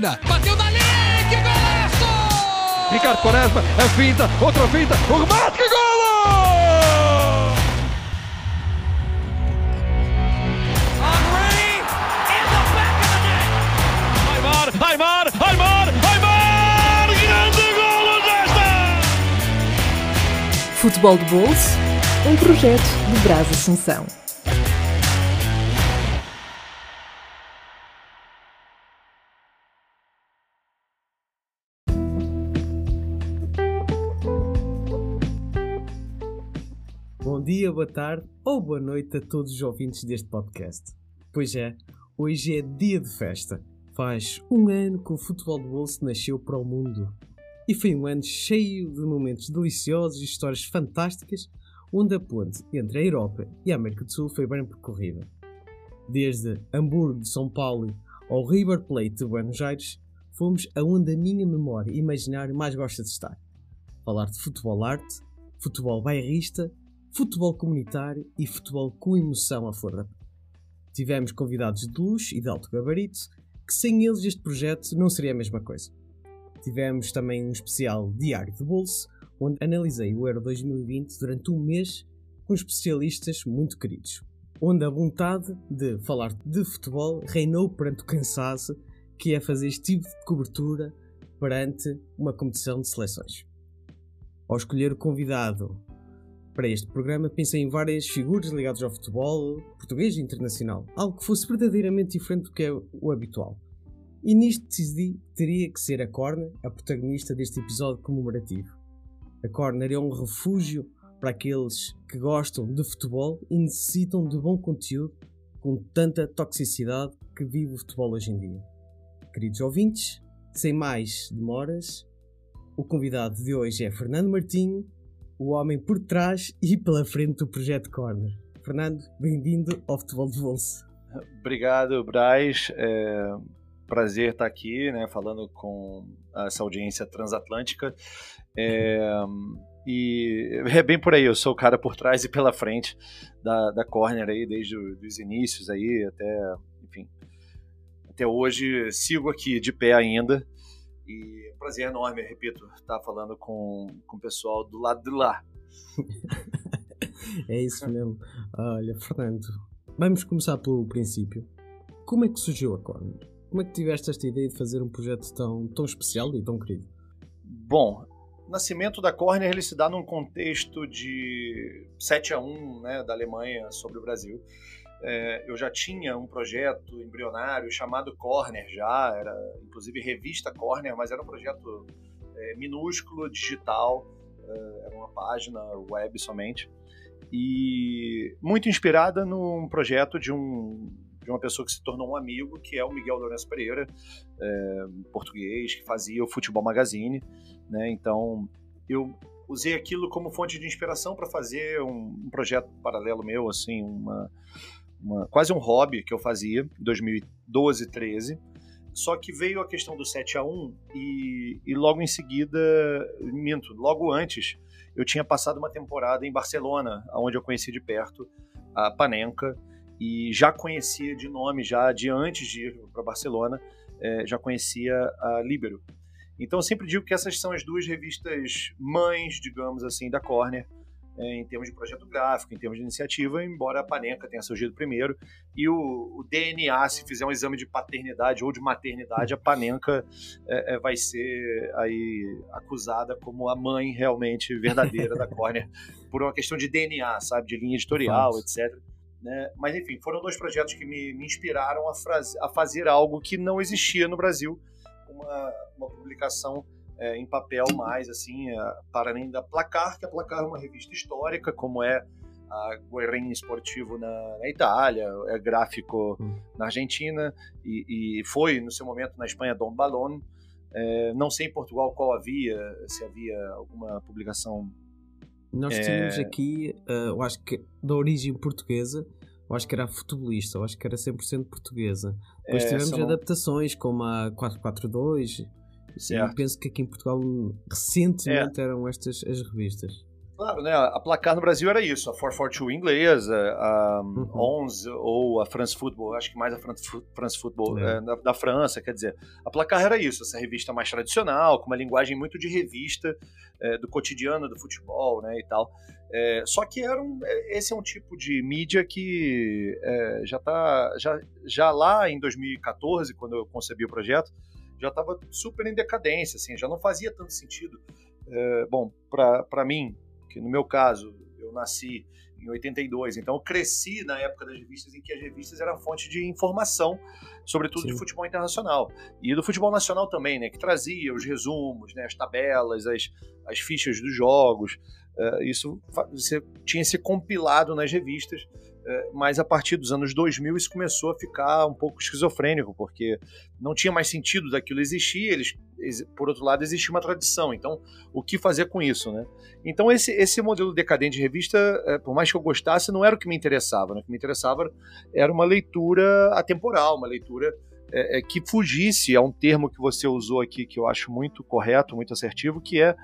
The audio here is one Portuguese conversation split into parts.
Argentina. Bateu dali, que golaço! Ricardo Quaresma, a finta, outra finta, o remate, que net. Aymar, Aymar, Aymar, Aymar! Grande golo desta! Futebol de Bolso, um projeto de Brás Assunção. Boa tarde ou boa noite a todos os ouvintes deste podcast. Pois é, hoje é dia de festa. Faz um ano que o futebol de bolso nasceu para o mundo. E foi um ano cheio de momentos deliciosos e histórias fantásticas, onde a ponte entre a Europa e a América do Sul foi bem percorrida. Desde Hamburgo de São Paulo ao River Plate de Buenos Aires, fomos aonde a minha memória imaginário mais gosta de estar. Falar de futebol arte, futebol bairrista futebol comunitário e futebol com emoção à flor da. Tivemos convidados de luxo e de alto gabarito, que sem eles este projeto não seria a mesma coisa. Tivemos também um especial Diário de Bolso, onde analisei o Euro 2020 durante um mês com especialistas muito queridos, onde a vontade de falar de futebol reinou perante o cansaço que é fazer este tipo de cobertura perante uma competição de seleções. Ao escolher o convidado para este programa pensei em várias figuras ligadas ao futebol português e internacional, algo que fosse verdadeiramente diferente do que é o habitual. E nisto decidi teria que ser a Corner a protagonista deste episódio comemorativo. A Corner é um refúgio para aqueles que gostam de futebol e necessitam de bom conteúdo com tanta toxicidade que vive o futebol hoje em dia. Queridos ouvintes, sem mais demoras, o convidado de hoje é Fernando Martinho, o homem por trás e pela frente do Projeto Corner. Fernando, bem-vindo ao Futebol de Bolsa. Obrigado, Braz. É prazer estar aqui, né, falando com essa audiência transatlântica. É, e é bem por aí, eu sou o cara por trás e pela frente da, da Corner aí, desde os inícios aí até, enfim, até hoje sigo aqui de pé ainda. E prazer enorme, repito, estar falando com, com o pessoal do lado de lá. é isso mesmo. Olha, Fernando, vamos começar pelo princípio. Como é que surgiu a Corner? Como é que tiveste esta ideia de fazer um projeto tão, tão especial e tão querido? Bom, o nascimento da Corner ele se dá num contexto de 7 a 1 né, da Alemanha sobre o Brasil. É, eu já tinha um projeto embrionário chamado Corner já, era inclusive revista Corner, mas era um projeto é, minúsculo, digital, é, era uma página web somente, e muito inspirada num projeto de um de uma pessoa que se tornou um amigo, que é o Miguel Lourenço Pereira, é, português, que fazia o Futebol Magazine, né? Então eu usei aquilo como fonte de inspiração para fazer um, um, projeto paralelo meu, assim, uma, uma, quase um hobby que eu fazia em 2012, 13. Só que veio a questão do 7 a 1 e, e logo em seguida, minto, logo antes, eu tinha passado uma temporada em Barcelona, onde eu conheci de perto a Panenka e já conhecia de nome, já de antes de ir para Barcelona, é, já conhecia a Libero. Então eu sempre digo que essas são as duas revistas mães, digamos assim, da Corner, em termos de projeto gráfico, em termos de iniciativa, embora a Panenka tenha surgido primeiro. E o, o DNA, se fizer um exame de paternidade ou de maternidade, a Panenka é, é, vai ser aí acusada como a mãe realmente verdadeira da Corner, por uma questão de DNA, sabe, de linha editorial, etc. Né? Mas enfim, foram dois projetos que me, me inspiraram a, a, fazer algo que não existia no Brasil, uma, uma publicação é, em papel mais assim, é, para além da Placar, que a Placar é uma revista histórica, como é a Guerrinha Esportivo na, na, Itália, é gráfico hum. na Argentina e, e, foi no seu momento na Espanha Dom Balón. É, não sei em Portugal qual havia, se havia alguma publicação nós é... tínhamos aqui, uh, eu acho que da origem portuguesa, eu acho que era futebolista, eu acho que era 100% portuguesa. Depois é, tivemos são... adaptações como a 442. Sim, penso que aqui em Portugal recentemente é. eram estas as revistas. Claro, né? A placar no Brasil era isso, a 442 inglesa, a uhum. 11 ou a France Football, acho que mais a France Football é. É, da, da, França, quer dizer, a placar era isso, essa revista mais tradicional, com uma linguagem muito de revista é, do cotidiano do futebol, né, e tal. É, só que era um, esse é um tipo de mídia que já tá já, já lá em 2014, quando eu concebi o projeto, já estava super em decadência, assim, já não fazia tanto sentido. bom, para mim, que no meu caso, eu nasci em 82, então eu cresci na época das revistas em que as revistas eram fonte de informação, sobretudo Sim. de futebol internacional. E do futebol nacional também, né, que trazia os resumos, né, as tabelas, as, as fichas dos jogos. Uh, isso você tinha se compilado nas revistas é, mas a partir dos anos 2000 isso começou a ficar um pouco esquizofrênico, porque não tinha mais sentido daquilo existir, eles, por outro lado, existia uma tradição, então o que fazer com isso, né? Então esse, esse modelo decadente de revista, é, por mais que eu gostasse, não era o que me interessava, né? o que me interessava era uma leitura atemporal, uma leitura é, é, que fugisse a um termo que você usou aqui, que eu acho muito correto, muito assertivo, que é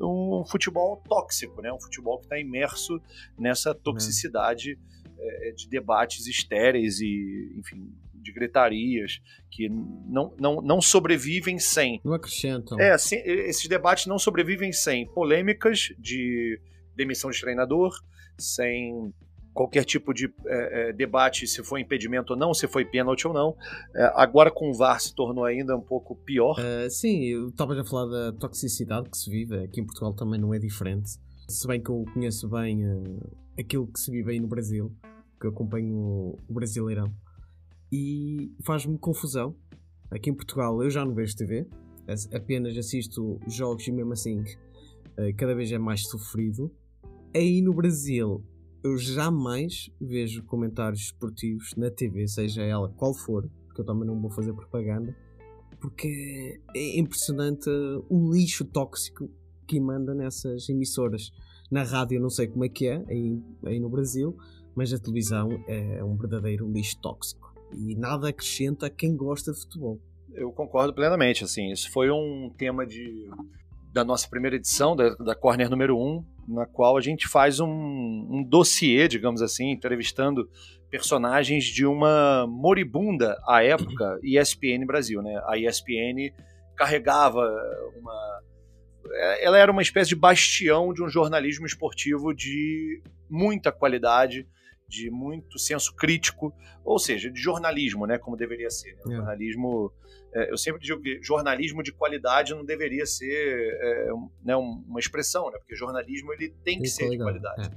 um futebol tóxico, né? um futebol que está imerso nessa toxicidade é, de debates estéreis e, enfim, de gritarias que não, não, não sobrevivem sem. Não acrescentam. É, assim, esses debates não sobrevivem sem polêmicas de demissão de treinador, sem qualquer tipo de é, é, debate se foi impedimento ou não, se foi pênalti ou não. É, agora com o VAR se tornou ainda um pouco pior. Uh, sim, eu estava a falar da toxicidade que se vive, aqui em Portugal também não é diferente. Se bem que eu conheço bem uh, aquilo que se vive aí no Brasil, que eu acompanho o Brasileirão, e faz-me confusão. Aqui em Portugal eu já não vejo TV, apenas assisto jogos e mesmo assim uh, cada vez é mais sofrido. Aí no Brasil eu jamais vejo comentários esportivos na TV, seja ela qual for, porque eu também não vou fazer propaganda, porque é impressionante o lixo tóxico que manda nessas emissoras. Na rádio não sei como é que é, aí, aí no Brasil, mas a televisão é um verdadeiro lixo tóxico e nada acrescenta a quem gosta de futebol. Eu concordo plenamente, assim, isso foi um tema de da nossa primeira edição, da, da Corner número 1, na qual a gente faz um, um dossiê, digamos assim, entrevistando personagens de uma moribunda à época ESPN Brasil, né? A ESPN carregava uma ela era uma espécie de bastião de um jornalismo esportivo de muita qualidade, de muito senso crítico, ou seja, de jornalismo, né, como deveria ser. Né? É. Jornalismo é, eu sempre digo que jornalismo de qualidade não deveria ser é, né, uma expressão, né? porque jornalismo ele tem que ser de qualidade. É. Né?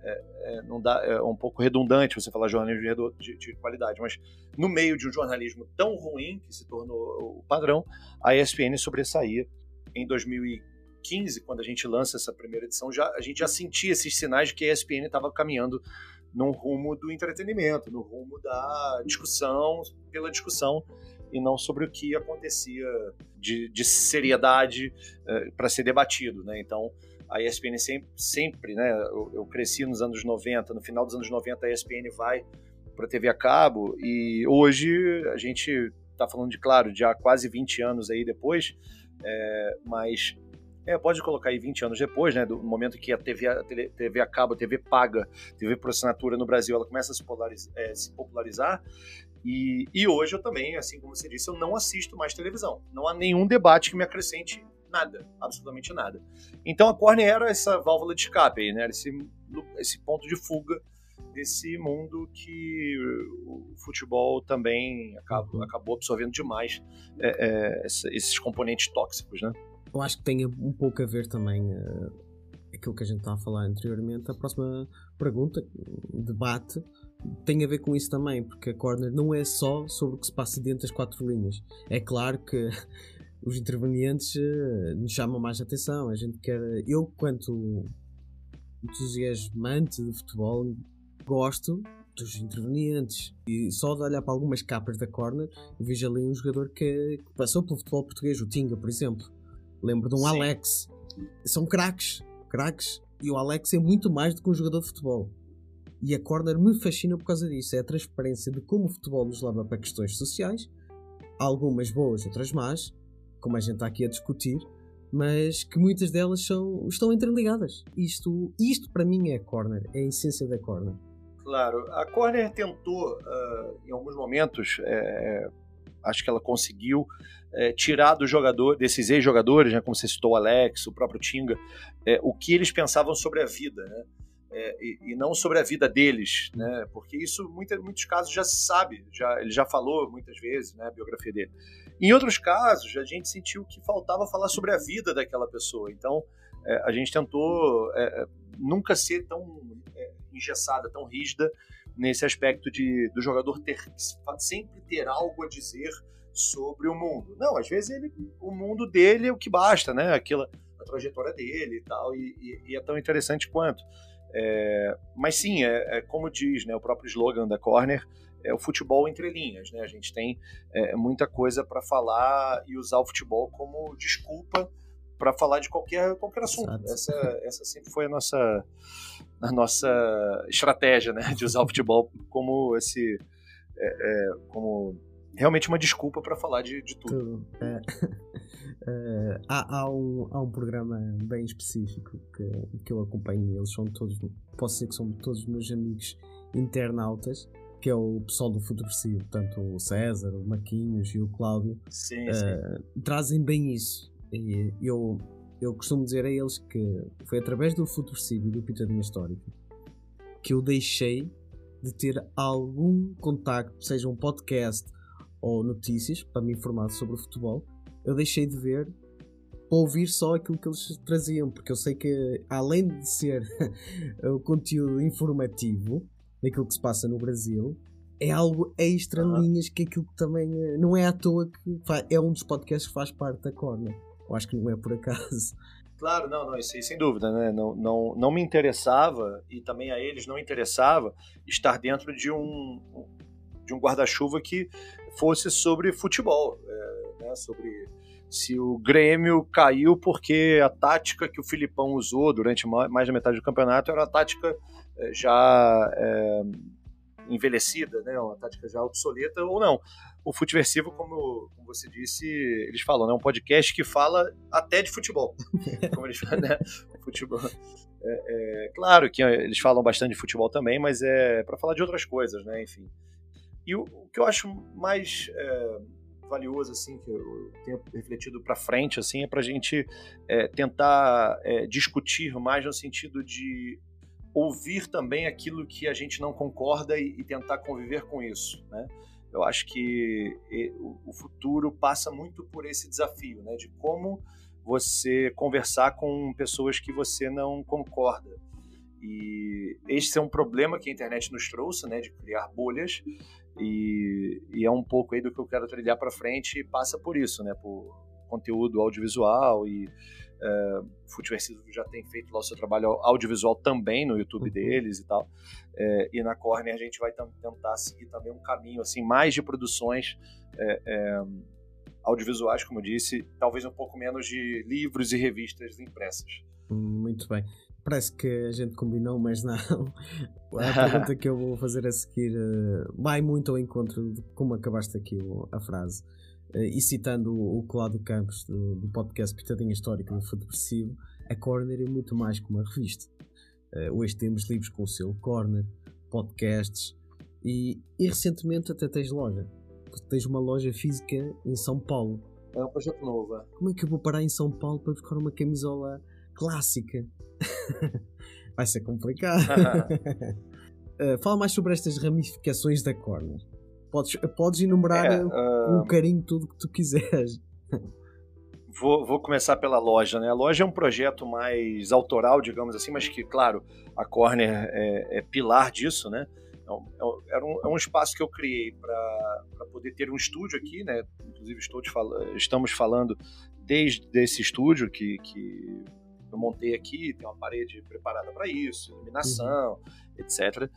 É, é, não dá, é um pouco redundante você falar jornalismo de, de, qualidade, mas no meio de um jornalismo tão ruim que se tornou o padrão, a ESPN sobressaía em 2015, quando a gente lança essa primeira edição, já, a gente já sentia esses sinais de que a ESPN estava caminhando no rumo do entretenimento, no rumo da discussão pela discussão e não sobre o que acontecia de, de seriedade uh, para ser debatido, né? Então, a ESPN sempre, sempre né? Eu, eu, cresci nos anos 90, no final dos anos 90 a ESPN vai para a TV a cabo e hoje a gente está falando de, claro, há quase 20 anos aí depois, é, mas é, pode colocar aí 20 anos depois, né, do momento que a TV, a TV a a TV paga, TV por assinatura no Brasil, ela começa a se, popularizar, é, se popularizar e, e, hoje eu também, assim como você disse, eu não assisto mais televisão. Não há nenhum debate que me acrescente nada, absolutamente nada. Então a Corner era essa válvula de escape, aí, né? Esse, esse ponto de fuga desse mundo que o futebol também acabou, uhum. acabou absorvendo demais é, é, esses componentes tóxicos, né? Eu acho que tem um pouco a ver também uh, aquilo que a gente estava a falar anteriormente. A próxima pergunta, debate, tem a ver com isso também, porque a corner não é só sobre o que se passa dentro das quatro linhas. É claro que os intervenientes uh, nos chamam mais atenção. A gente quer. Eu, quanto entusiasmante de futebol, gosto dos intervenientes. E só de olhar para algumas capas da corner, vejo ali um jogador que, que passou pelo futebol português, o Tinga, por exemplo. Lembro de um Sim. Alex. São craques, craques. E o Alex é muito mais do que um jogador de futebol. E a Corner me fascina por causa disso. É a transparência de como o futebol nos leva para questões sociais, algumas boas, outras más, como a gente está aqui a discutir, mas que muitas delas são, estão interligadas. Isto, isto para mim é corner, é a essência da corner. Claro, a corner tentou, uh, em alguns momentos, é, acho que ela conseguiu é, tirar do jogador, desses ex-jogadores, né, como você citou o Alex, o próprio Tinga, é, o que eles pensavam sobre a vida, né? É, e, e, não sobre a vida deles, né? Porque isso, em muitos casos, já se sabe, já, ele já falou muitas vezes, né, a biografia dele. Em outros casos, a gente sentiu que faltava falar sobre a vida daquela pessoa. Então, é, a gente tentou é, nunca ser tão é, engessada, tão rígida nesse aspecto de do jogador ter sempre ter algo a dizer sobre o mundo. Não, às vezes ele, o mundo dele é o que basta, né? Aquela a trajetória dele e tal, e, e, e é tão interessante quanto. É, mas sim, é, é, como diz né, o próprio slogan da Corner, é o futebol entre linhas. Né? A gente tem é, muita coisa para falar e usar o futebol como desculpa para falar de qualquer, qualquer assunto. Essa, essa sempre foi a nossa, a nossa estratégia né? de usar o futebol como esse. É, é, como realmente uma desculpa para falar de, de tudo. tudo. É. Uh, há, há, um, há um programa bem específico que, que eu acompanho, eles são todos, posso dizer que são todos meus amigos internautas, que é o pessoal do Futurecido, tanto o César, o Marquinhos e o Cláudio, sim, uh, sim. trazem bem isso. E eu, eu costumo dizer a eles que foi através do Futurecido e do Pitadinha Histórica que eu deixei de ter algum contacto, seja um podcast ou notícias, para me informar sobre o futebol, eu deixei de ver para ouvir só aquilo que eles traziam, porque eu sei que além de ser o conteúdo informativo daquilo que se passa no Brasil, é algo extra linhas que aquilo que também eh, não é à toa que é um dos podcasts que faz parte da Corner. Eu acho que não é por acaso. Claro, não, não, isso aí sem dúvida, né? Não, não, não me interessava e também a eles não interessava estar dentro de um, de um guarda-chuva que fosse sobre futebol, é, né? sobre se o Grêmio caiu porque a tática que o Filipão usou durante mais da metade do campeonato era a tática é, já é, envelhecida, né? uma tática já obsoleta ou não. O Futeversivo, como, como você disse, eles falam, é né? um podcast que fala até de futebol. como eles falam, né? Futebol. É, é, claro que eles falam bastante de futebol também, mas é para falar de outras coisas, né? Enfim. E o, o que eu acho mais é, valioso, assim, que eu tenho refletido para frente, assim, é para a gente é, tentar é, discutir mais no sentido de ouvir também aquilo que a gente não concorda e, e tentar conviver com isso, né? Eu acho que o futuro passa muito por esse desafio, né? De como você conversar com pessoas que você não concorda. E esse é um problema que a internet nos trouxe, né? De criar bolhas e, e, é um pouco aí do que eu quero trilhar para frente e passa por isso, né? Por conteúdo audiovisual e é, o já tem feito lá o seu trabalho audiovisual também no YouTube uhum. deles e tal. É, e na Corner a gente vai tentar seguir também um caminho assim mais de produções é, audiovisuais, como eu disse, talvez um pouco menos de livros e revistas impressas. Muito bem. Parece que a gente combinou, mas não. A pergunta que eu vou fazer a seguir uh, vai muito ao encontro de como acabaste aqui a frase. Uh, e citando o, Cláudio Campos do, do podcast Pitadinha Histórica do Futepressivo, a Corner é muito mais que uma revista. Uh, hoje temos livros com o selo Corner, podcasts e, e recentemente até tens loja. Tens uma loja física em São Paulo. É um projeto novo. Como é que eu vou parar em São Paulo para buscar uma camisola clássica? Vai ser complicado. uh, fala mais sobre estas ramificações da corner. Podes, podes enumerar é, uh... com carinho tudo que tu quiseres. Vou, vou, começar pela loja, né? A loja é um projeto mais autoral, digamos assim, mas que, claro, a Corner é, é pilar disso, né? É, é um, é um, espaço que eu criei para poder ter um estúdio aqui, né? Inclusive estou fal estamos falando desde esse estúdio que, que eu montei aqui, tem uma parede preparada para isso, iluminação, uhum. etc.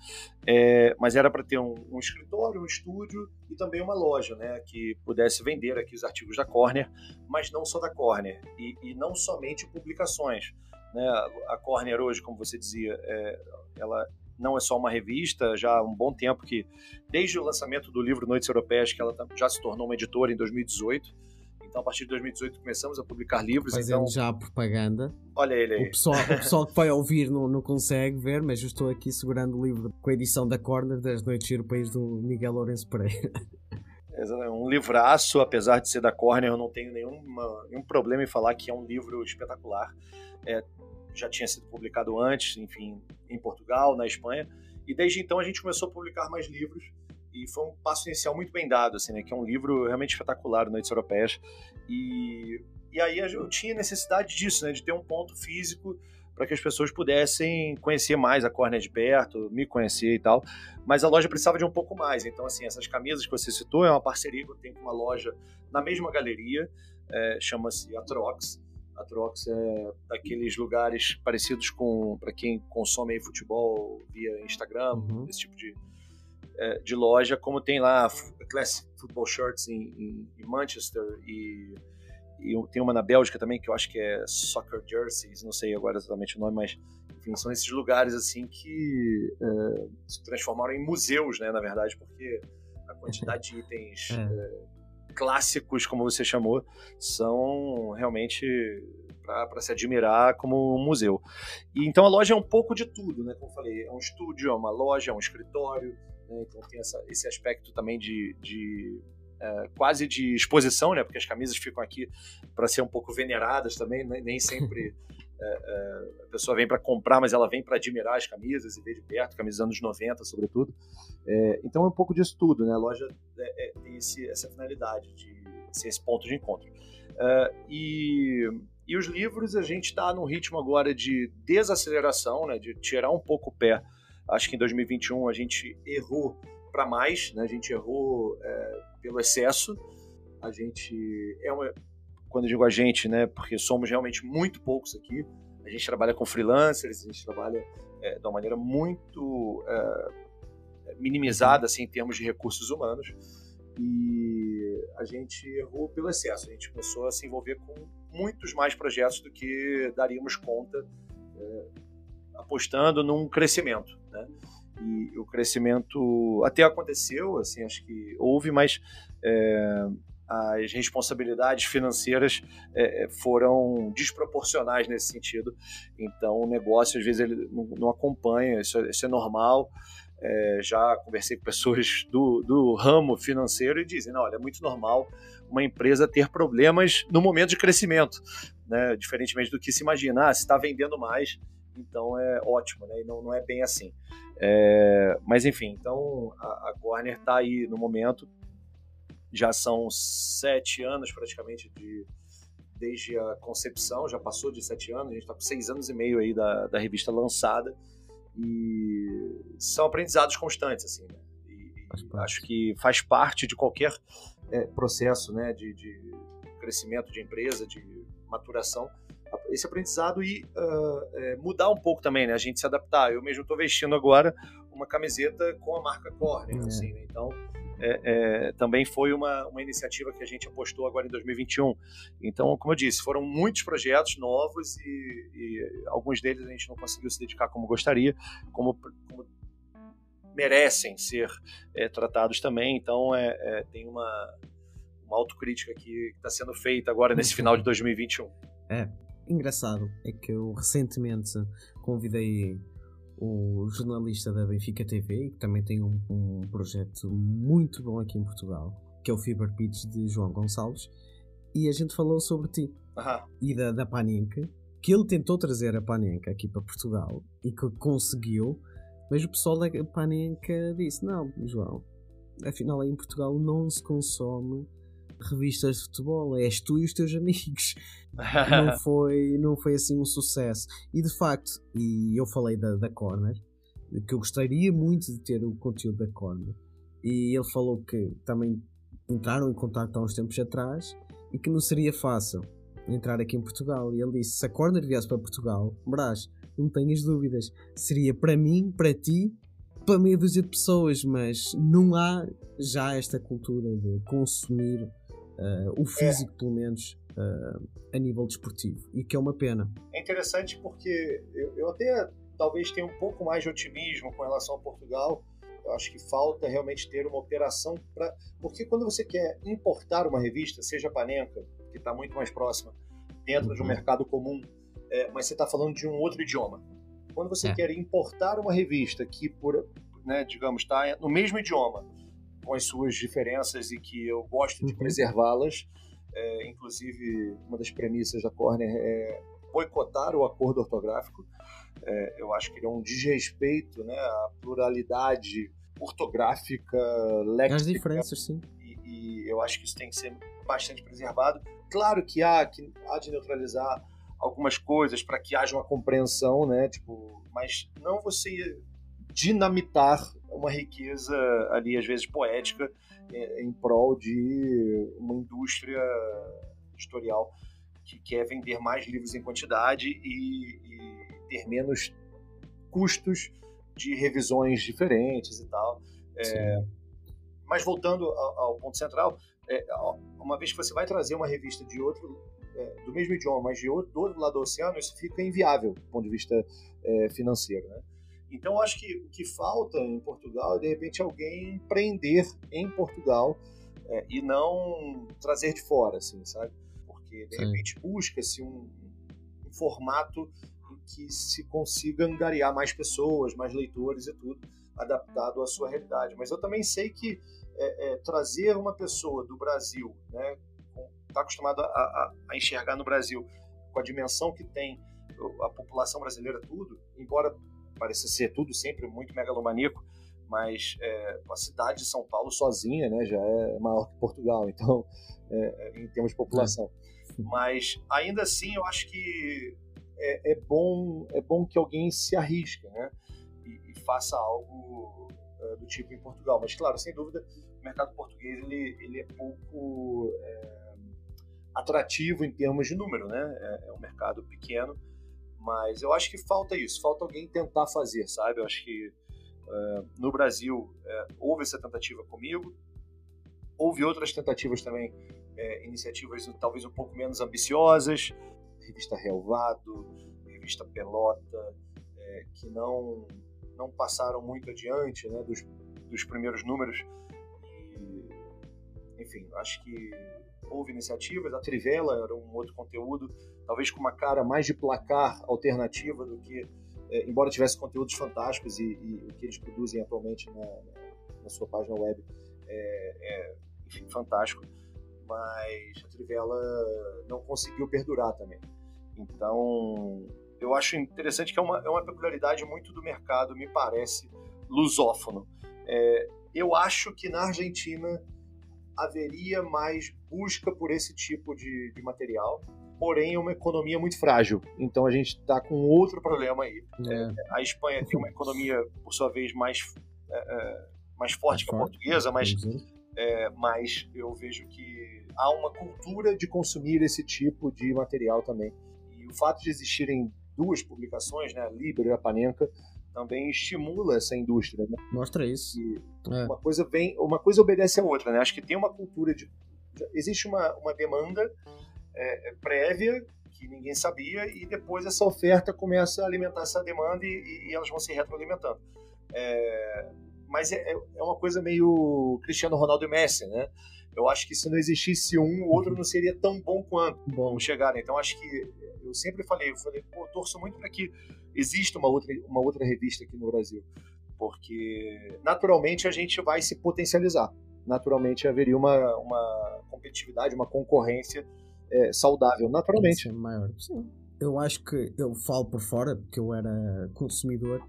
É, mas era para ter um, um, escritório, um estúdio e também uma loja, né, que pudesse vender aqui os artigos da Corner, mas não só da Corner e, e não somente publicações. Né? A Corner hoje, como você dizia, é, ela não é só uma revista, já há um bom tempo que, desde o lançamento do livro Noites Europeias, que ela já se tornou uma editora em 2018 Então, a partir de 2018 começamos a publicar livros. Fazendo então, já a propaganda. olha ele aí. O pessoal, o pessoal que vai ouvir não, não consegue ver, mas eu estou aqui segurando o livro com a edição da Corner das Noites Europeias do Miguel Lourenço Pereira. É um livraço, apesar de ser da Corner, eu não tenho nenhuma, nenhum problema em falar que é um livro espetacular. É, já tinha sido publicado antes, enfim, em Portugal, na Espanha, e desde então a gente começou a publicar mais livros e foi um passo inicial muito bem dado, assim, né, que é um livro realmente espetacular, Noites Europeias, e, e aí eu tinha necessidade disso, né, de ter um ponto físico para que as pessoas pudessem conhecer mais a Corner de perto, me conhecer e tal. Mas a loja precisava de um pouco mais. Então, assim, essas camisas que você citou é uma parceria que eu tenho com uma loja na mesma galeria, é, chama-se Atrox. Atrox é daqueles lugares parecidos com para quem consome futebol via Instagram, uhum. esse tipo de, de loja, como tem lá Classic Football Shirts em, em, em Manchester e e tem uma na Bélgica também que eu acho que é Soccer Jerseys, não sei agora exatamente o nome, mas enfim, são esses lugares assim que é, se transformaram em museus, né, na verdade, porque a quantidade de itens é. É, clássicos, como você chamou, são realmente para se admirar como um museu. E então a loja é um pouco de tudo, né? Como eu falei, é um estúdio, é uma loja, é um escritório, né? então tem essa, esse aspecto também de, de é, quase de exposição, né? Porque as camisas ficam aqui para ser um pouco veneradas também, né? nem sempre é, é, a pessoa vem para comprar, mas ela vem para admirar as camisas e ver de perto, camisas dos anos 90, sobretudo. É, então é um pouco disso tudo, né? A loja é, é, tem esse, essa finalidade de ser esse ponto de encontro. e, e os livros, a gente está num ritmo agora de desaceleração, né? De tirar um pouco o pé. Acho que em 2021 a gente errou para mais, né? A gente errou é, pelo excesso. A gente é uma, quando eu digo a gente, né? Porque somos realmente muito poucos aqui. A gente trabalha com freelancers, a gente trabalha é, de uma maneira muito é, minimizada, assim, em termos de recursos humanos. E a gente errou pelo excesso. A gente começou a se envolver com muitos mais projetos do que daríamos conta, é, apostando num crescimento, né? E o crescimento até aconteceu, assim, acho que houve, mas é, as responsabilidades financeiras é, foram desproporcionais nesse sentido. Então, o negócio, às vezes, ele não, não acompanha, isso, é, isso é normal. É, já conversei com pessoas do, do ramo financeiro e dizem: não, olha, é muito normal uma empresa ter problemas no momento de crescimento, né? diferentemente do que se imagina. Ah, se está vendendo mais, então é ótimo, né? E não, não é bem assim. É, mas enfim, então a, a Warner está aí no momento. Já são sete anos praticamente de, desde a concepção, já passou de sete anos, a gente está com seis anos e meio aí da, da revista lançada. E são aprendizados constantes, assim, né? E, acho que faz parte de qualquer é, processo né, de, de crescimento de empresa, de maturação, esse aprendizado e uh, é, mudar um pouco também, né? A gente se adaptar. Eu mesmo estou vestindo agora uma camiseta com a marca Corner, é. assim, né? Então, é, é, também foi uma, uma iniciativa que a gente apostou agora em 2021. Então, como eu disse, foram muitos projetos novos e, e alguns deles a gente não conseguiu se dedicar como gostaria, como, como merecem ser é, tratados também. Então, é, é, tem uma, uma autocrítica que está sendo feita agora nesse final de 2021. É, engraçado é que eu recentemente convidei o jornalista da Benfica TV, que também tem um, um projeto muito bom aqui em Portugal, que é o Fever Pitch de João Gonçalves, e a gente falou sobre ti e da, da Panenka, que ele tentou trazer a Panenka aqui para Portugal e que conseguiu, mas o pessoal da Panenka disse: Não, João, afinal aí em Portugal não se consome revistas de futebol, és tu e os teus amigos. não, foi, não foi assim um sucesso. E de facto, e eu falei da, da Corner, que eu gostaria muito de ter o conteúdo da Corner. E ele falou que também entraram em contato há uns tempos atrás e que não seria fácil entrar aqui em Portugal. E ele disse: se a Corner viesse para Portugal, Brás, não tenhas dúvidas, seria para mim, para ti, para meia dúzia de pessoas, mas não há já esta cultura de consumir uh, o físico, é. pelo menos, uh, a nível desportivo. E que é uma pena. É interessante porque eu, eu até talvez tenha um pouco mais de otimismo com relação a Portugal, eu acho que falta realmente ter uma operação para. Porque quando você quer importar uma revista, seja a Panenka, que está muito mais próxima, dentro uhum. de um mercado comum, é, mas você está falando de um outro idioma. Quando você é. quer importar uma revista que, por, né, digamos, está no mesmo idioma, com as suas diferenças e que eu gosto de uhum. preservá-las, é, inclusive uma das premissas da Corner é boicotar o acordo ortográfico. É, eu acho que ele é um desrespeito né, à pluralidade ortográfica, léxica. As diferenças, sim. E, e, eu acho que isso tem que ser bastante preservado. Claro que há, que há de neutralizar algumas coisas para que haja uma compreensão, né? Tipo, mas não você dinamitar uma riqueza ali às vezes poética é, em prol de uma indústria editorial que quer vender mais livros em quantidade e, e ter menos custos de revisões diferentes e tal. É, mas voltando ao, ao ponto central, é, uma vez que você vai trazer uma revista de outro é, do mesmo idioma, mas de outro, do outro lado do oceano, isso fica inviável do ponto de vista é, financeiro. Né? Então, acho que o que falta em Portugal é, de repente, alguém empreender em Portugal é, e não trazer de fora, assim, sabe? Porque, de Sim. repente, busca-se um, um formato em que se consiga angariar mais pessoas, mais leitores e tudo, adaptado à sua realidade. Mas eu também sei que é, é, trazer uma pessoa do Brasil, né, está acostumado a, a, a, enxergar no Brasil com a dimensão que tem a população brasileira tudo, embora pareça ser tudo sempre muito megalomaníaco, mas é, a cidade de São Paulo sozinha né, já é maior que Portugal, então, é, em termos de população. É. Mas ainda assim, eu acho que é, é, bom, é bom que alguém se arrisque né, e, e faça algo é, do tipo em Portugal. Mas, claro, sem dúvida, o mercado português ele, ele é pouco é, atrativo em termos de número, né? É, um mercado pequeno, mas eu acho que falta isso, falta alguém tentar fazer, sabe? Eu acho que é, no Brasil é, houve essa tentativa comigo, houve outras tentativas também, é, iniciativas talvez um pouco menos ambiciosas, revista Relvado, revista Pelota, que não não passaram muito adiante, né? Dos, dos primeiros números enfim, acho que houve iniciativas. A Trivela era um outro conteúdo, talvez com uma cara mais de placar alternativa do que, é, embora tivesse conteúdos fantásticos e, e, o que eles produzem atualmente na, na sua página web é, é enfim, fantástico, mas a Trivela não conseguiu perdurar também. Então, eu acho interessante que é uma, é uma peculiaridade muito do mercado, me parece, lusófono. É, eu acho que na Argentina haveria mais busca por esse tipo de, de material, porém é uma economia muito frágil. Então a gente está com outro problema aí. É. A Espanha tem uma economia, por sua vez, mais, é, é mais forte mais que a forte. portuguesa, mas, é, mas eu vejo que há uma cultura de consumir esse tipo de material também. E o fato de existirem duas publicações, né, a Liber e a Panenka, também estimula essa indústria. Né? Mostra isso. É. Uma coisa vem, uma coisa obedece à outra, né? Acho que tem uma cultura de, existe uma, uma demanda é, prévia que ninguém sabia e depois essa oferta começa a alimentar essa demanda e, e elas vão se retroalimentando. É, mas é, é uma coisa meio Cristiano Ronaldo e Messi, né? Eu acho que se não existisse um, o outro não seria tão bom quanto bom chegar. Então acho que eu sempre falei, eu falei, pô, torço muito para que exista uma outra, uma outra revista aqui no Brasil, porque naturalmente a gente vai se potencializar. Naturalmente haveria uma, uma competitividade, uma concorrência é, saudável, naturalmente. É maior. Sim. Eu acho que eu falo por fora, porque eu era consumidor.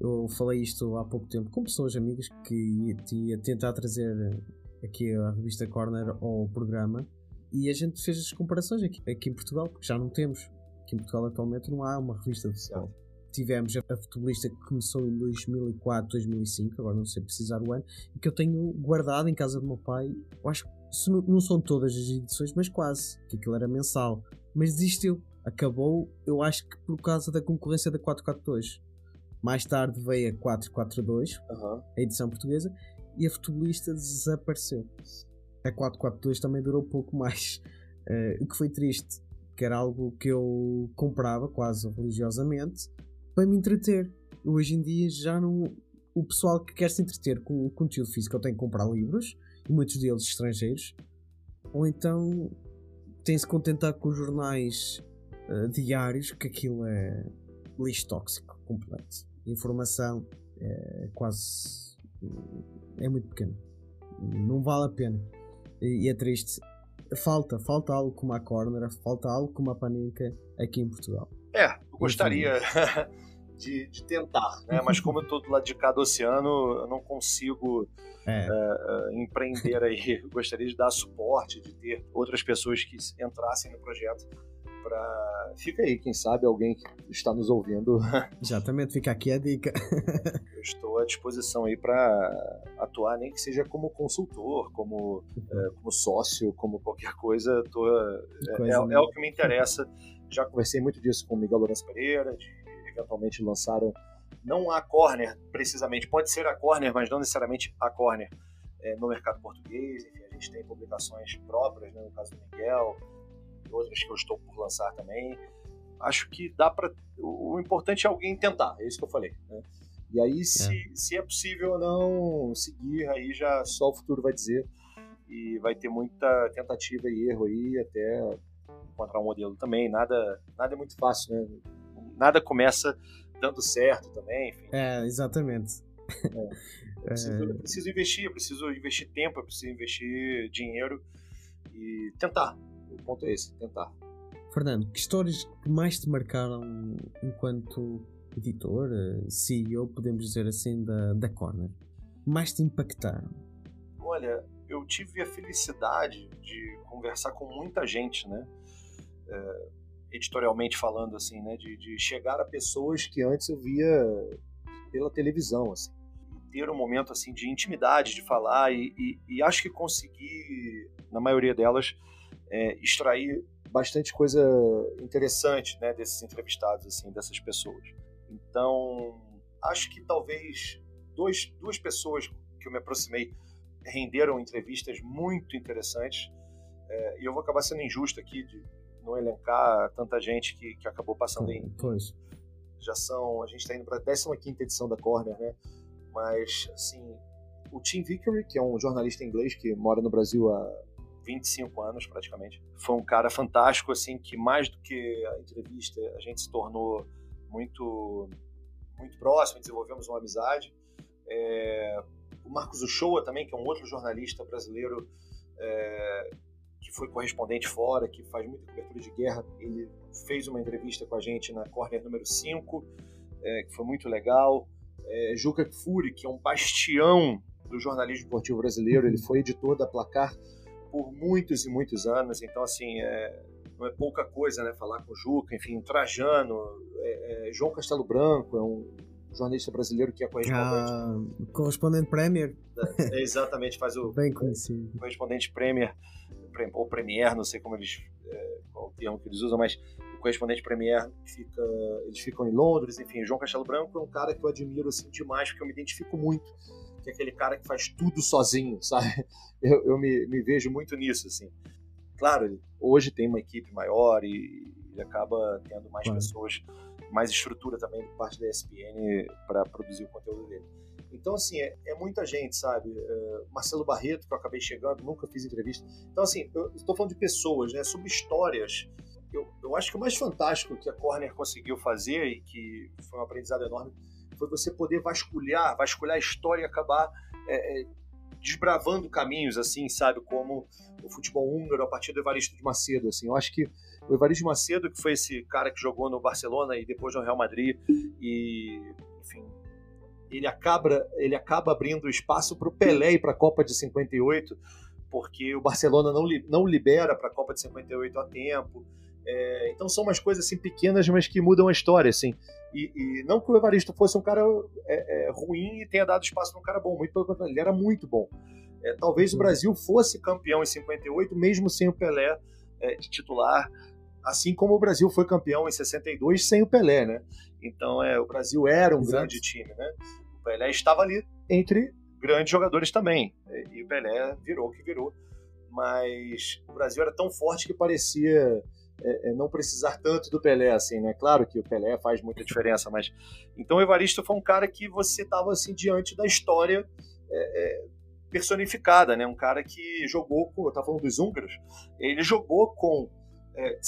Eu falei isto há pouco tempo com pessoas amigas que ia tentar trazer aqui a revista Corner ao programa e a gente fez as comparações aqui, aqui em Portugal, porque já não temos. Aqui em Portugal atualmente não há uma revista de futebol. Tivemos a, a futebolista que começou em 2004, 2005, agora não sei precisar o ano, e que eu tenho guardado em casa do meu pai. Eu acho que não, são todas as edições, mas quase, que aquilo era mensal. Mas desistiu. Acabou, eu acho que por causa da concorrência da 442. Mais tarde veio a 442, uhum. a edição portuguesa, e a futebolista desapareceu. A 442 também durou pouco mais, uh, o que foi triste, que era algo que eu comprava quase religiosamente para me entreter. Hoje em dia já não. o pessoal que quer se entreter com o conteúdo físico tem que comprar livros, muitos deles estrangeiros, ou então tem se contentar com os jornais uh, diários, que aquilo é lixo tóxico completo. Informação é quase. é muito pequena. Não vale a pena. E, é triste. Falta, falta algo como a Corner, falta algo como a Panenka aqui em Portugal. É, gostaria de, de, tentar, né? mas como eu estou do lado de cada oceano, eu não consigo é. uh, uh, empreender aí. Eu gostaria de dar suporte, de ter outras pessoas que entrassem no projeto para fica aí, quem sabe alguém que está nos ouvindo. Exatamente, fica aqui a dica. Eu estou à disposição aí para atuar, nem que seja como consultor, como, é, como sócio, como qualquer coisa. Tô, é, é, é, o que me interessa. Já conversei muito disso com o Miguel Lourenço Pereira, de eventualmente lançaram não a corner precisamente, pode ser a corner, mas não necessariamente a corner é, no mercado português. Enfim, a gente tem publicações próprias, né, no caso do Miguel, outras que eu estou por lançar também. Acho que dá para. O importante é alguém tentar, é isso que eu falei. Né? E aí, se é. se é possível ou não seguir, aí já só o futuro vai dizer. E vai ter muita tentativa e erro aí até encontrar um modelo também. Nada, nada é muito fácil, né? Nada começa dando certo também. Enfim. É, exatamente. É. Eu preciso, eu preciso investir, eu preciso investir tempo, eu preciso investir dinheiro e tentar. O ponto é esse, tentar. Fernando, que histórias que mais te marcaram enquanto editor, eh, CEO, podemos dizer assim, da, da Corner? Mais te impactaram? Olha, eu tive a felicidade de conversar com muita gente, né? É, editorialmente falando, assim, né? De, de, chegar a pessoas que antes eu via pela televisão, assim. Ter um momento, assim, de intimidade, de falar e, e, e acho que consegui, na maioria delas, é, extrair bastante coisa interessante né, desses entrevistados, assim, dessas pessoas. Então, acho que talvez dois, duas pessoas que eu me aproximei renderam entrevistas muito interessantes. É, e eu vou acabar sendo injusto aqui de não elencar tanta gente que, que acabou passando em. Pois. Já são. A gente está indo para a 15 edição da Corner, né? Mas, assim, o Tim Vickery, que é um jornalista inglês que mora no Brasil há 25 anos praticamente. Foi um cara fantástico, assim, que mais do que a entrevista, a gente se tornou muito, muito próximo, desenvolvemos uma amizade. É, o Marcos Uchoa também, que é um outro jornalista brasileiro é, que foi correspondente fora, que faz muita cobertura de guerra, ele fez uma entrevista com a gente na Corner número 5, é, que foi muito legal. É, Juca Kfouri, que é um bastião do jornalismo esportivo brasileiro, ele foi editor da Placar por muitos e muitos anos, então assim, é, não é pouca coisa, né, falar com o Juca, enfim, Trajano, é, é, João Castelo Branco, é um jornalista brasileiro que é correspondente. Ah, correspondente Premier. É, é, exatamente, faz o Bem conhecido. correspondente Premier, ou Premier, não sei como eles, é, qual o termo que eles usam, mas o correspondente Premier fica, eles ficam em Londres, enfim, João Castelo Branco é um cara que eu admiro assim demais, porque eu me identifico muito que é aquele cara que faz tudo sozinho, sabe? Eu, eu me, me, vejo muito nisso, assim. Claro, hoje tem uma equipe maior e ele acaba tendo mais pessoas, mais estrutura também por parte da ESPN para produzir o conteúdo dele. Então, assim, é, é muita gente, sabe? Uh, Marcelo Barreto, que eu acabei chegando, nunca fiz entrevista. Então, assim, eu estou falando de pessoas, né? Sobre histórias. Eu, eu acho que o mais fantástico que a Corner conseguiu fazer e que foi um aprendizado enorme foi você poder vasculhar, vasculhar a história e acabar é, é, desbravando caminhos, assim, sabe, como o futebol húngaro a partir do Evaristo de Macedo, assim. Eu acho que o Evaristo de Macedo, que foi esse cara que jogou no Barcelona e depois no Real Madrid e, enfim, ele acaba, ele acaba abrindo espaço para o Pelé e para a Copa de 58, porque o Barcelona não, não libera para a Copa de 58 a tempo. É, então são umas coisas assim pequenas, mas que mudam a história, assim. E, e não que o Evaristo fosse um cara é, é, ruim e tenha dado espaço para um cara bom, muito pelo contrário, ele era muito bom. É, talvez o. Brasil fosse campeão em 58, mesmo sem o Pelé é, de titular, assim como o Brasil foi campeão em 62 sem o Pelé, né? Então é, o Brasil era um Exato. grande time, né? O Pelé estava ali entre grandes jogadores também, e o Pelé virou o que virou. Mas o Brasil era tão forte que parecia é, é, não precisar tanto do Pelé, assim, né? Claro que o Pelé faz muita diferença, mas então o Evaristo foi um cara que você estava assim diante da história é, é, personificada, né? Um cara que jogou com, eu estava falando dos húngaros, ele jogou com é,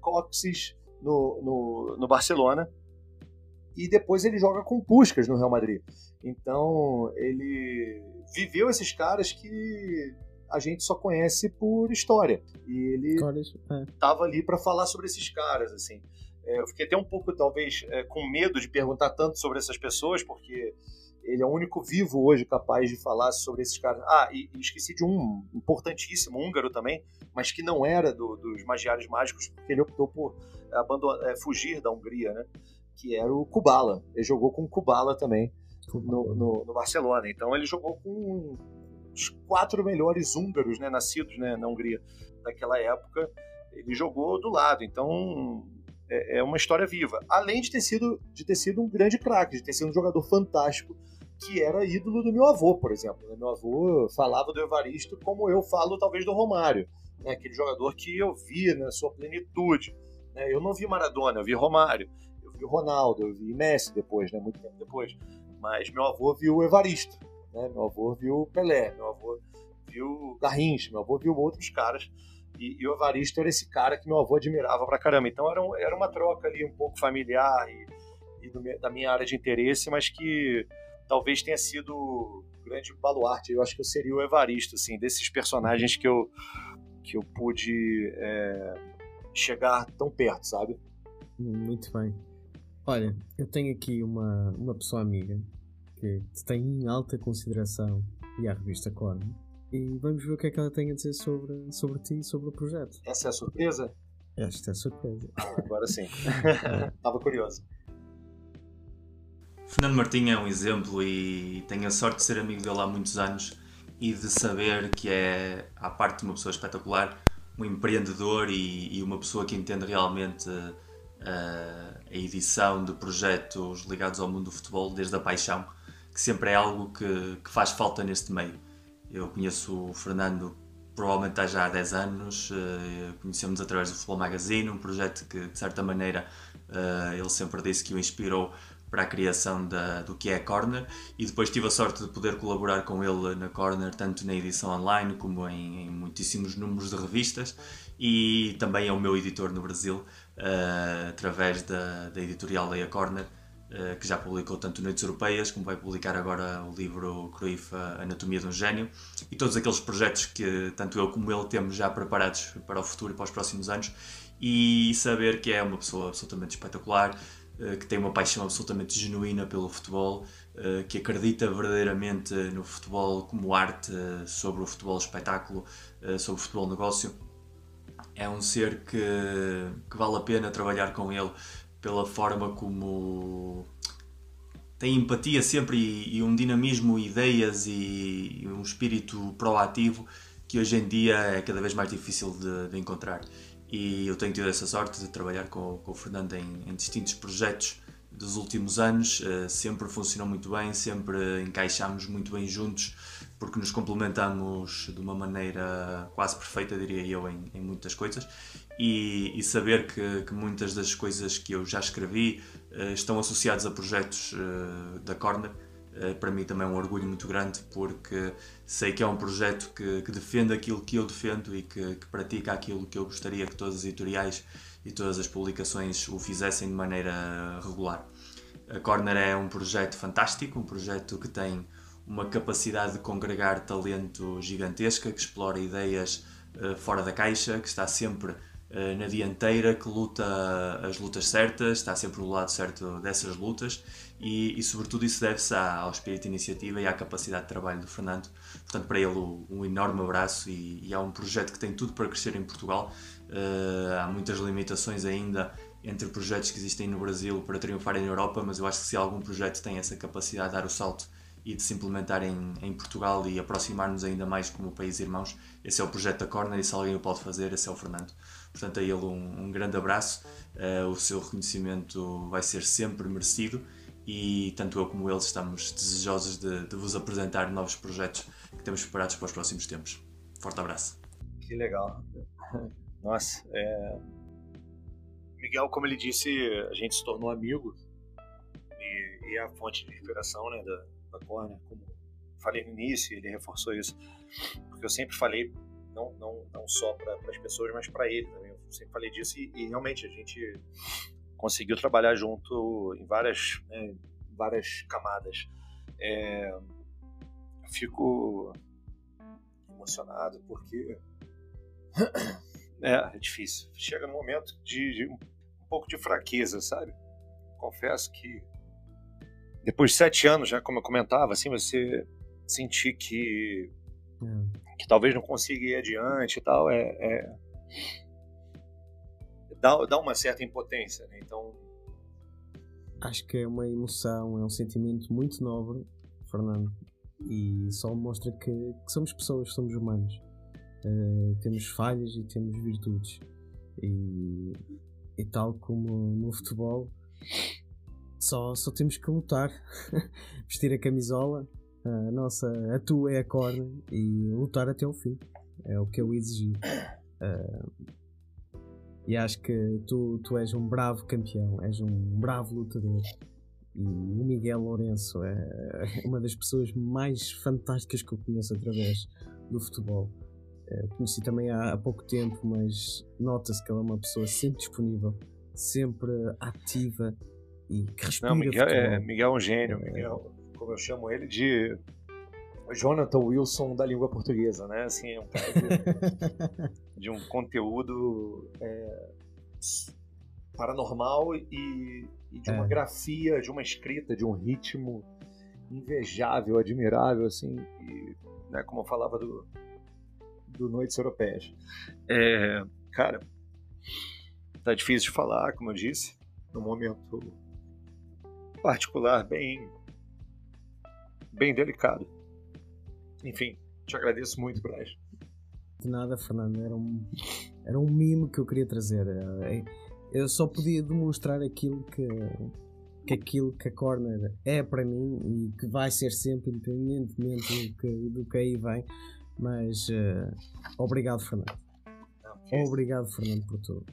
Coxes no, no, no Barcelona e depois ele joga com Puskas no Real Madrid. Então ele viveu esses caras que a gente só conhece por história. E ele estava é. ali para falar sobre esses caras, assim. É, eu fiquei até um pouco, talvez, é, com medo de perguntar tanto sobre essas pessoas, porque ele é o único vivo hoje capaz de falar sobre esses caras. Ah, e, e esqueci de um importantíssimo húngaro também, mas que não era do, dos magiários mágicos, porque ele optou por abandonar, é, fugir da Hungria, né? Que era o Kubala. Ele jogou com o Kubala também no, no, no Barcelona. Então ele jogou com os quatro melhores húngaros, né, nascidos né, na Hungria daquela época, ele jogou do lado. Então é, é uma história viva. Além de ter sido, de ter sido um grande craque, de ter sido um jogador fantástico, que era ídolo do meu avô, por exemplo. Meu avô falava do Evaristo como eu falo talvez do Romário, né? aquele jogador que eu vi na sua plenitude. Né. Eu não vi Maradona, eu vi Romário, vi Ronaldo, eu vi Messi depois, né? muito tempo depois. Mas meu avô viu o Evaristo. Né? Meu avô viu Pelé, meu avô viu Garrincha, meu avô viu outros caras. E, e, o Evaristo era esse cara que meu avô admirava pra caramba. Então era, um, era uma troca ali um pouco familiar e, e do, da minha área de interesse, mas que talvez tenha sido grande baluarte. Eu acho que eu seria o Evaristo, assim, desses personagens que eu, que eu pude é, chegar tão perto, sabe? Muito bem. Olha, eu tenho aqui uma, uma pessoa amiga que tem em alta consideração e a revista Corno. E vamos ver o que é que ela tem a dizer sobre, sobre ti e sobre o projeto. Essa é a surpresa? Esta é a surpresa. Ah, agora sim. Estava curioso. Fernando Martim é um exemplo e tenho a sorte de ser amigo dele há muitos anos e de saber que é, à parte de uma pessoa espetacular, um empreendedor e, e uma pessoa que entende realmente uh, a edição de projetos ligados ao mundo do futebol desde a paixão que sempre é algo que, que faz falta neste meio. Eu conheço o Fernando provavelmente há já há 10 anos, uh, conhecemos através do Futebol Magazine, um projeto que de certa maneira uh, ele sempre disse que o inspirou para a criação da, do que é a Corner e depois tive a sorte de poder colaborar com ele na Corner, tanto na edição online como em, em muitíssimos números de revistas e também é o meu editor no Brasil, uh, através da, da editorial Leia Corner, eh, que já publicou tanto Noites Europeias, como vai publicar agora o livro Cruyff, Anatomia de um Gênio, e todos aqueles projetos que tanto eu como ele temos já preparados para o futuro e para os próximos anos, e saber que é uma pessoa absolutamente espetacular, eh, que tem uma paixão absolutamente genuína pelo futebol, que acredita verdadeiramente no futebol como arte, sobre o futebol espetáculo, sobre o futebol negócio. É um ser que, que vale a pena trabalhar com ele pela forma como tem empatia sempre e, e um dinamismo, ideias e, e, um espírito proativo que hoje em dia é cada vez mais difícil de, de encontrar. E eu tenho tido essa sorte de trabalhar com, com o Fernando em, em distintos projetos dos últimos anos, uh, sempre funcionou muito bem, sempre encaixámos muito bem juntos, porque nos complementamos de uma maneira quase perfeita, diria eu, em, em muitas coisas. E, e saber que, que, muitas das coisas que eu já escrevi uh, estão associadas a projetos uh, da Corner, para mim também é um orgulho muito grande, porque sei que é um projeto que, que defende aquilo que eu defendo e que, que pratica aquilo que eu gostaria que todas as editoriais e todas as publicações o fizessem de maneira regular. A Corner é um projeto fantástico, um projeto que tem uma capacidade de congregar talento gigantesca, que explora ideias uh, fora da caixa, que está sempre uh, na dianteira, que luta as lutas certas, está sempre no lado certo dessas lutas e, e sobretudo, isso deve-se ao espírito de iniciativa e à capacidade de trabalho do Fernando. Portanto, para ele, um enorme abraço e, e é um projeto que tem tudo para crescer em Portugal Uh, há muitas limitações ainda entre projetos que existem no Brasil para triunfarem na Europa, mas eu acho que se algum projeto tem essa capacidade de dar o salto e de se implementar em, em Portugal e aproximar-nos ainda mais como país irmãos, esse é o projeto da Corner e se alguém o pode fazer, esse é o Fernando. Portanto, a ele um, um grande abraço, uh, o seu reconhecimento vai ser sempre merecido e tanto eu como eles estamos desejosos de, de vos apresentar novos projetos que temos preparados para os próximos tempos. Forte abraço. Que legal. Nossa, é... Miguel, como ele disse, a gente se tornou amigo e, e é a fonte de inspiração né, da, Corner, como falei no início, ele reforçou isso, porque eu sempre falei, não, não, não só para as pessoas, mas para ele também, eu sempre falei disso e, e, realmente a gente conseguiu trabalhar junto em várias, né, várias camadas. É, fico emocionado porque é, é difícil. Chega no momento de, de um pouco de fraqueza, sabe? Confesso que depois de sete anos, já como eu comentava, assim, você sentir que é. que talvez não consiga ir adiante e tal, é, é dá, dá uma certa impotência, né? Então acho que é uma emoção, é um sentimento muito nobre, Fernando, e só mostra que, que somos pessoas, somos humanos. Uh, temos falhas e temos virtudes. E, e tal como no futebol, só, só temos que lutar, vestir a camisola, a nossa, a tua é a corda e lutar até o fim. É o que eu exigi. Uh, e acho que tu, tu és um bravo campeão, és um bravo lutador. E o Miguel Lourenço é uma das pessoas mais fantásticas que eu conheço através do futebol. Uh, conheci também há, há pouco tempo, mas nota-se que ela é uma pessoa sempre disponível, sempre ativa e que respira Não, Miguel, é, Miguel é um gênio. Miguel, como eu chamo ele, de Jonathan Wilson da língua portuguesa, né? Assim, é um cara de, de um conteúdo é, paranormal e, e de uma é. grafia, de uma escrita, de um ritmo invejável, admirável, assim, e, né, como eu falava do, do Noites Europeias. É, cara, tá difícil de falar, como eu disse, num momento particular bem bem delicado. Enfim, te agradeço muito, Braz. De nada, Fernando. Era um, era um mimo que eu queria trazer. É, eu só podia demonstrar aquilo que, que aquilo que a Corner é para mim e que vai ser sempre, independentemente do que, do que aí vem. Mas uh, obrigado, Fernando. Obrigado, Fernando, por tudo.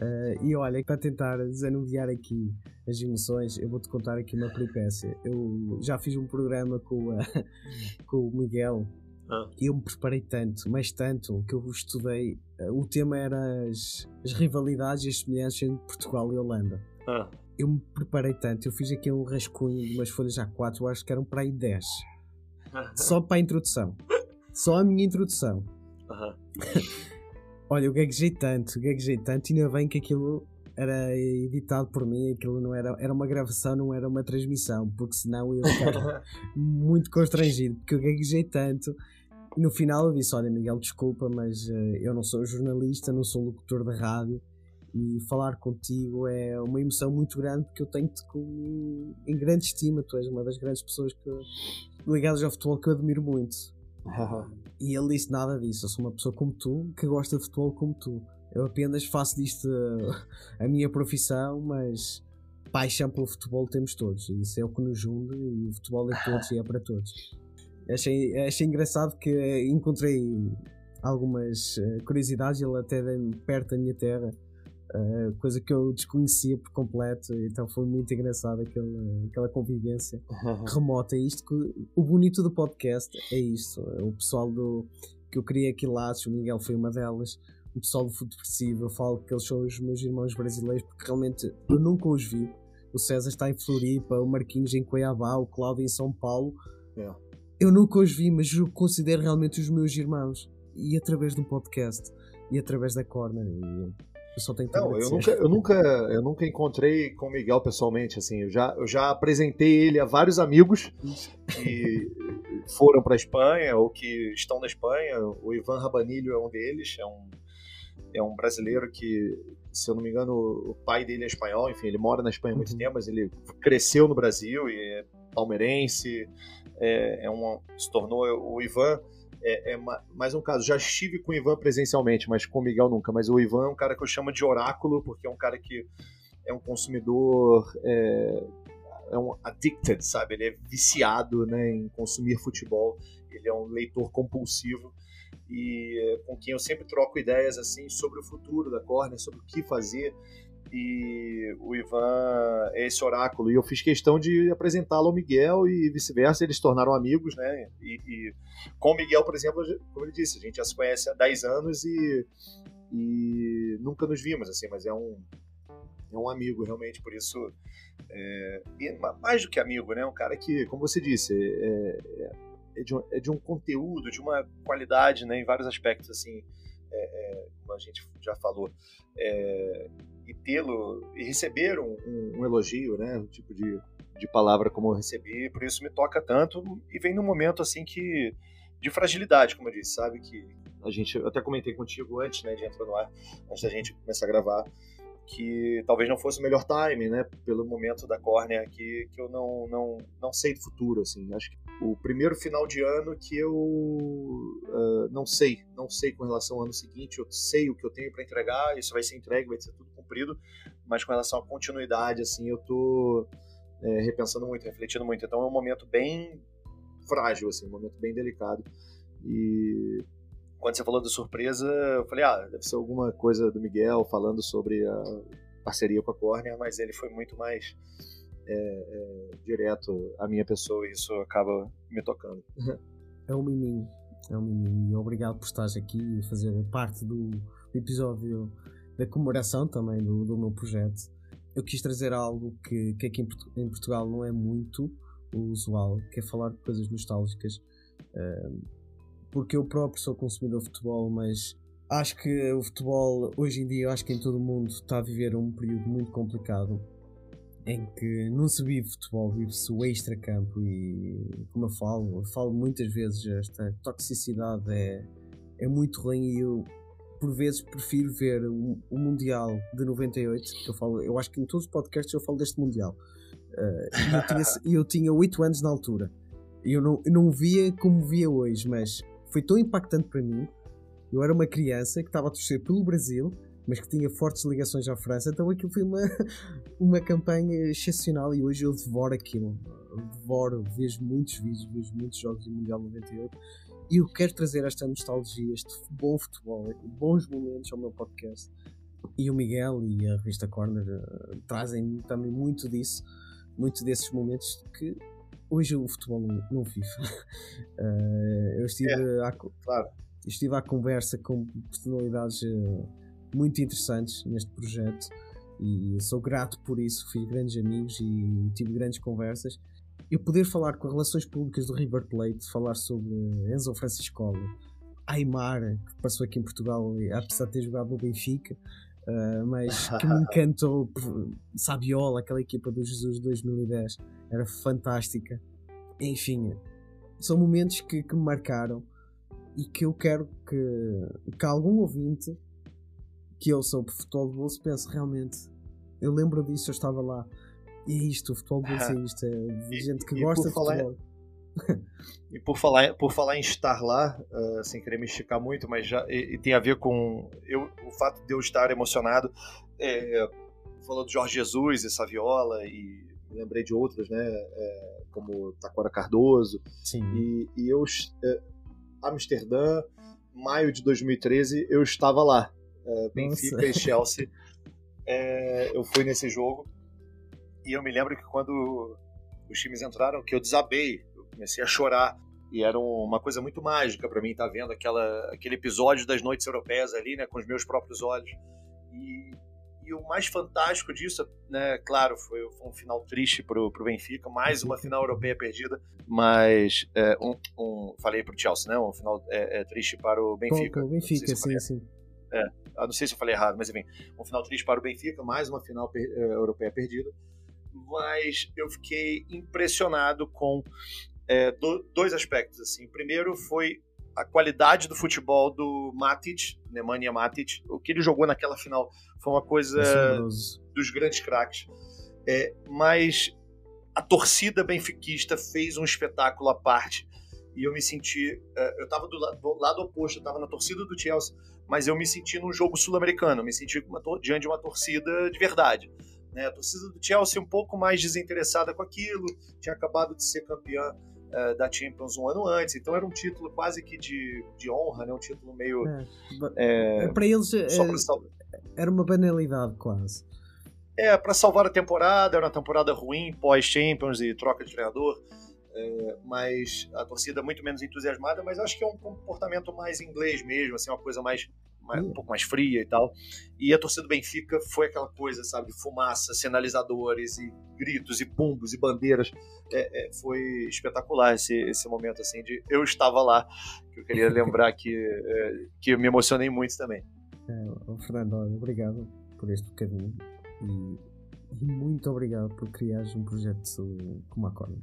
uh, e olha, para tentar desanuviar aqui as emoções, eu vou-te contar aqui uma peripécia. Eu já fiz um programa com, uh, com o Miguel ah. e eu me preparei tanto, mas tanto, que eu estudei. Uh, o tema era as, as rivalidades e as semelhanças entre Portugal e Holanda. Ah. Eu me preparei tanto, eu fiz aqui um rascunho de umas folhas A4, eu acho que eram para aí 10. Só para a introdução. Só a minha introdução. Olha, eu gaguejei tanto, gaguejei tanto, e ainda bem que aquilo era editado por mim, aquilo não era, era uma gravação, não era uma transmissão, porque senão eu ficar muito constrangido, porque eu gaguejei tanto. E no final eu disse: Olha, Miguel, desculpa, mas uh, eu não sou jornalista, não sou locutor de rádio, e falar contigo é uma emoção muito grande, porque eu tenho-te em grande estima. Tu és uma das grandes pessoas que, ligadas ao futebol que eu admiro muito. e ele disse nada disso. Eu sou uma pessoa como tu, que gosta de futebol como tu. Eu apenas faço disto a, a minha profissão, mas paixão pelo futebol temos todos. E isso é o que nos junta e o futebol é todos e é para todos. Achei, achei engraçado que encontrei algumas eh, curiosidades, ele até perto da minha terra Uh, coisa que eu desconhecia por completo, então foi muito engraçado aquela, aquela convivência remota. É isto que, o bonito do podcast é isto. O pessoal do que eu queria aqui laços, o Miguel foi uma delas. O pessoal do Futepressivo, eu falo que eles são os meus irmãos brasileiros porque realmente eu nunca os vi. O César está em Floripa, o Marquinhos em Cuiabá, o Cláudio em São Paulo. Yeah. Eu nunca os vi, mas eu considero realmente os meus irmãos. E através do podcast e através da Corner. E eu só tenho Não, eu nunca, eu nunca, eu nunca encontrei com o Miguel pessoalmente, assim, eu já, eu já apresentei ele a vários amigos que foram para a Espanha ou que estão na Espanha. O Ivan Rabanilho é um deles, é um, é um brasileiro que, se eu não me engano, o pai dele é espanhol, enfim, ele mora na Espanha há muito uhum. tempo, mas ele cresceu no Brasil e é palmeirense, é, é uma, se tornou o Ivan é, é mais um caso. Já estive com o Ivan presencialmente, mas com o Miguel nunca. Mas o Ivan é um cara que eu chamo de oráculo, porque é um cara que é um consumidor. É, é um addicted, sabe? Ele é viciado né, em consumir futebol. Ele é um leitor compulsivo. e é, com quem eu sempre troco ideias assim sobre o futuro da Corner, sobre o que fazer. E o Ivan é esse oráculo. E eu fiz questão de apresentá-lo ao Miguel e vice-versa. Eles se tornaram amigos, né? E, e, com o Miguel, por exemplo, como ele disse, a gente já se conhece há 10 anos e, e nunca nos vimos, assim, mas é um, é um amigo realmente, por isso. É, mais do que amigo, né? Um cara que, como você disse, é, é, é, de, um, é de um conteúdo, de uma qualidade, né? Em vários aspectos, assim, é, é, como a gente já falou. É, e tê-lo, e receber um, um, um, elogio, né? Um tipo de, de palavra como eu recebi, por isso me toca tanto. E vem num momento, assim, que de fragilidade, como eu disse, sabe? Que a gente, eu até comentei contigo antes, né, de entrar no ar, antes da gente começar a gravar, que talvez não fosse o melhor time, né, pelo momento da córnea aqui, que eu não, não, não sei do futuro, assim, acho que o primeiro final de ano que eu uh, não sei, não sei com relação ao ano seguinte, eu sei o que eu tenho para entregar, isso vai ser entregue, vai ser tudo cumprido, mas com relação à continuidade, assim, eu tô é, repensando muito, refletindo muito, então é um momento bem frágil, assim, um momento bem delicado, e quando você falou da surpresa, eu falei, ah, deve ser alguma coisa do Miguel falando sobre a parceria com a Corner, mas ele foi muito mais é, é, direto à minha pessoa e isso acaba me tocando. É um miminho, é um miminho. E obrigado por estares aqui e fazer parte do episódio da comemoração também do, do meu projeto. Eu quis trazer algo que, que aqui em, Portugal não é muito usual, que é falar de coisas nostálgicas. Uh, porque eu próprio sou consumidor de futebol, mas acho que o futebol hoje em dia, acho que em todo o mundo está a viver um período muito complicado em que não se vive futebol, vive-se o extra-campo e como eu falo, eu falo muitas vezes esta toxicidade é, é muito ruim e eu por vezes prefiro ver o, o Mundial de 98, que eu falo, eu acho que em todos os podcasts eu falo deste Mundial. Uh, eu tinha, eu tinha 8 anos na altura. Eu não, eu não via como via hoje, mas foi tão impactante para mim. Eu era uma criança que estava a torcer pelo Brasil, mas que tinha fortes ligações à França, então aquilo foi uma, uma campanha excepcional e hoje eu devoro aquilo. Eu devoro, vejo muitos vídeos, vejo muitos jogos do Mundial 98 e eu quero trazer esta nostalgia, este bom futebol, bons momentos ao meu podcast. E o Miguel e a revista Corner uh, trazem também muito disso, muito desses momentos que hoje o futebol não, não vive. Uh, eu estive, é, à, claro. estive à conversa com personalidades uh, muito interessantes neste projeto e sou grato por isso. Fiz grandes amigos e tive grandes conversas. Eu poder falar com relações públicas do River Plate, falar sobre Enzo Francisco, Aymar, que passou aqui em Portugal, apesar de ter jogado no Benfica, Uh, mas que me encantou. Sabiola, aquela equipa do Jesus de 2010, era fantástica. Enfim, são momentos que, que me marcaram e que eu quero que, que algum ouvinte que eu sou por futebol de bolso pense realmente. Eu lembro disso, eu estava lá. E é isto, o futebol de bolso é isto. É de gente que gosta de futebol. E por falar, por falar em estar lá, uh, sem querer me esticar muito, mas já e, e tem a ver com eu, o fato de eu estar emocionado. É, falou do Jorge Jesus e Saviola, e lembrei de outros, né? É, como Taquara Cardoso. Sim. E, e eu, é, Amsterdã, maio de 2013, eu estava lá. É, Benfica e Chelsea. É, eu fui nesse jogo. E eu me lembro que quando os times entraram, que eu desabei comecei a chorar. E era uma coisa muito mágica para mim estar tá vendo aquela, aquele episódio das noites europeias ali, né, com os meus próprios olhos. E, e o mais fantástico disso, né, claro, foi, foi um final triste pro, pro Benfica, mais uma final europeia perdida, mas é, um, um, falei pro Chelsea, né, um final é, é triste para o Benfica. o Benfica, sim, sim. É, não sei se eu falei errado, mas enfim, um final triste para o Benfica, mais uma final per, é, europeia perdida. Mas eu fiquei impressionado com é, do, dois aspectos. Assim. O primeiro foi a qualidade do futebol do Matic, Nemanja Matic. O que ele jogou naquela final foi uma coisa dos grandes craques. É, mas a torcida benfiquista fez um espetáculo à parte e eu me senti. É, eu estava do, do, lado oposto, eu estava na torcida do Chelsea, mas eu me senti num jogo sul-americano, me senti diante de uma torcida de verdade. Né? A torcida do Chelsea um pouco mais desinteressada com aquilo, tinha acabado de ser campeã uh, da Champions um ano antes, então era um título quase que de, de honra, né? um título meio. É, é, para eles é, era uma banalidade quase. É, para salvar a temporada, era uma temporada ruim, pós-Champions e troca de treinador. É, mas a torcida muito menos entusiasmada, mas acho que é um comportamento mais inglês mesmo, assim, uma coisa mais, mais um pouco mais fria e tal. E a torcida do Benfica foi aquela coisa, sabe, de fumaça, sinalizadores e gritos e bumbos e bandeiras. É, é, foi espetacular esse, esse momento, assim, de eu estava lá, que eu queria lembrar que, é, que me emocionei muito também. É, Fernando, obrigado por este bocadinho e, e muito obrigado por criares um projeto como a Corner.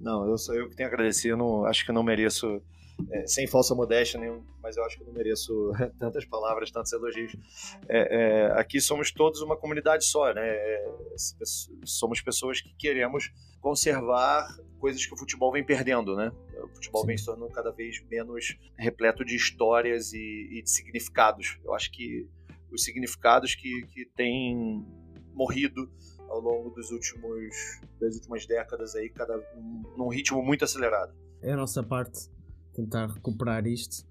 Não, eu sou eu que tenho a agradecer. Eu não, acho que não mereço, é, sem falsa modéstia nenhum, mas eu acho que eu não mereço tantas palavras, tantos elogios. É, é, aqui somos todos uma comunidade só, né? É, somos pessoas que queremos conservar coisas que o futebol vem perdendo, né? O futebol Sim. vem se tornando cada vez menos repleto de histórias e, e de significados. Eu acho que os significados que, que têm morrido ao longo dos últimos das últimas décadas aí, cada num ritmo muito acelerado. É a nossa parte tentar recuperar isto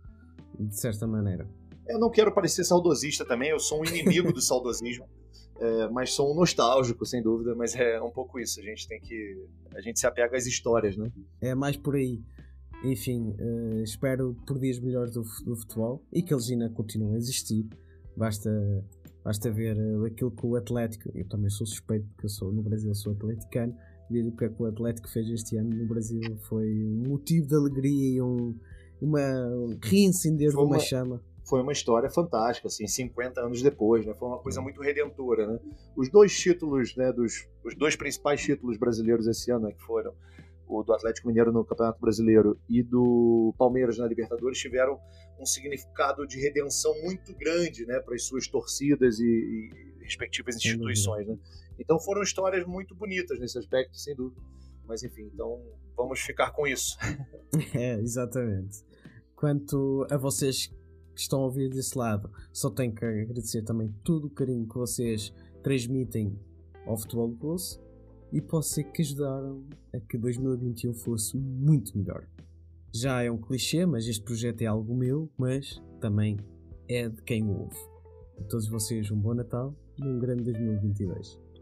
de certa maneira. Eu não quero parecer saudosista também, eu sou um inimigo do saudosismo, é, mas sou um nostálgico, sem dúvida, mas é um pouco isso, a gente tem que... a gente se apega às histórias, né? É mais por aí. Enfim, uh, espero por dias melhores do, do futebol e que eles ainda continuem a existir. Basta Basta ver uh, aquilo que o Atlético, eu também sou suspeito porque eu sou no Brasil, sou atleticano, ver o que é que o Atlético fez este ano no Brasil foi um motivo de alegria e um, uma um reacender de uma, uma chama. Foi uma história fantástica, assim, 50 anos depois, né? Foi uma coisa muito redentora, né? Os dois títulos, né, dos os dois principais títulos brasileiros esse ano, né, que foram o do Atlético Mineiro no Campeonato Brasileiro e do Palmeiras na Libertadores tiveram um significado de redenção muito grande né, para as suas torcidas e, e respectivas instituições. Né? Então foram histórias muito bonitas nesse aspecto, sem dúvida. Mas enfim, então vamos ficar com isso. é, exatamente. Quanto a vocês que estão a ouvir desse lado, só tenho que agradecer também todo o carinho que vocês transmitem ao Futebol do Bolso e pode ser que ajudaram a que 2021 fosse muito melhor. Já é um clichê, mas este projeto é algo meu, mas também é de quem o ouve. A todos vocês um bom Natal e um grande 2022.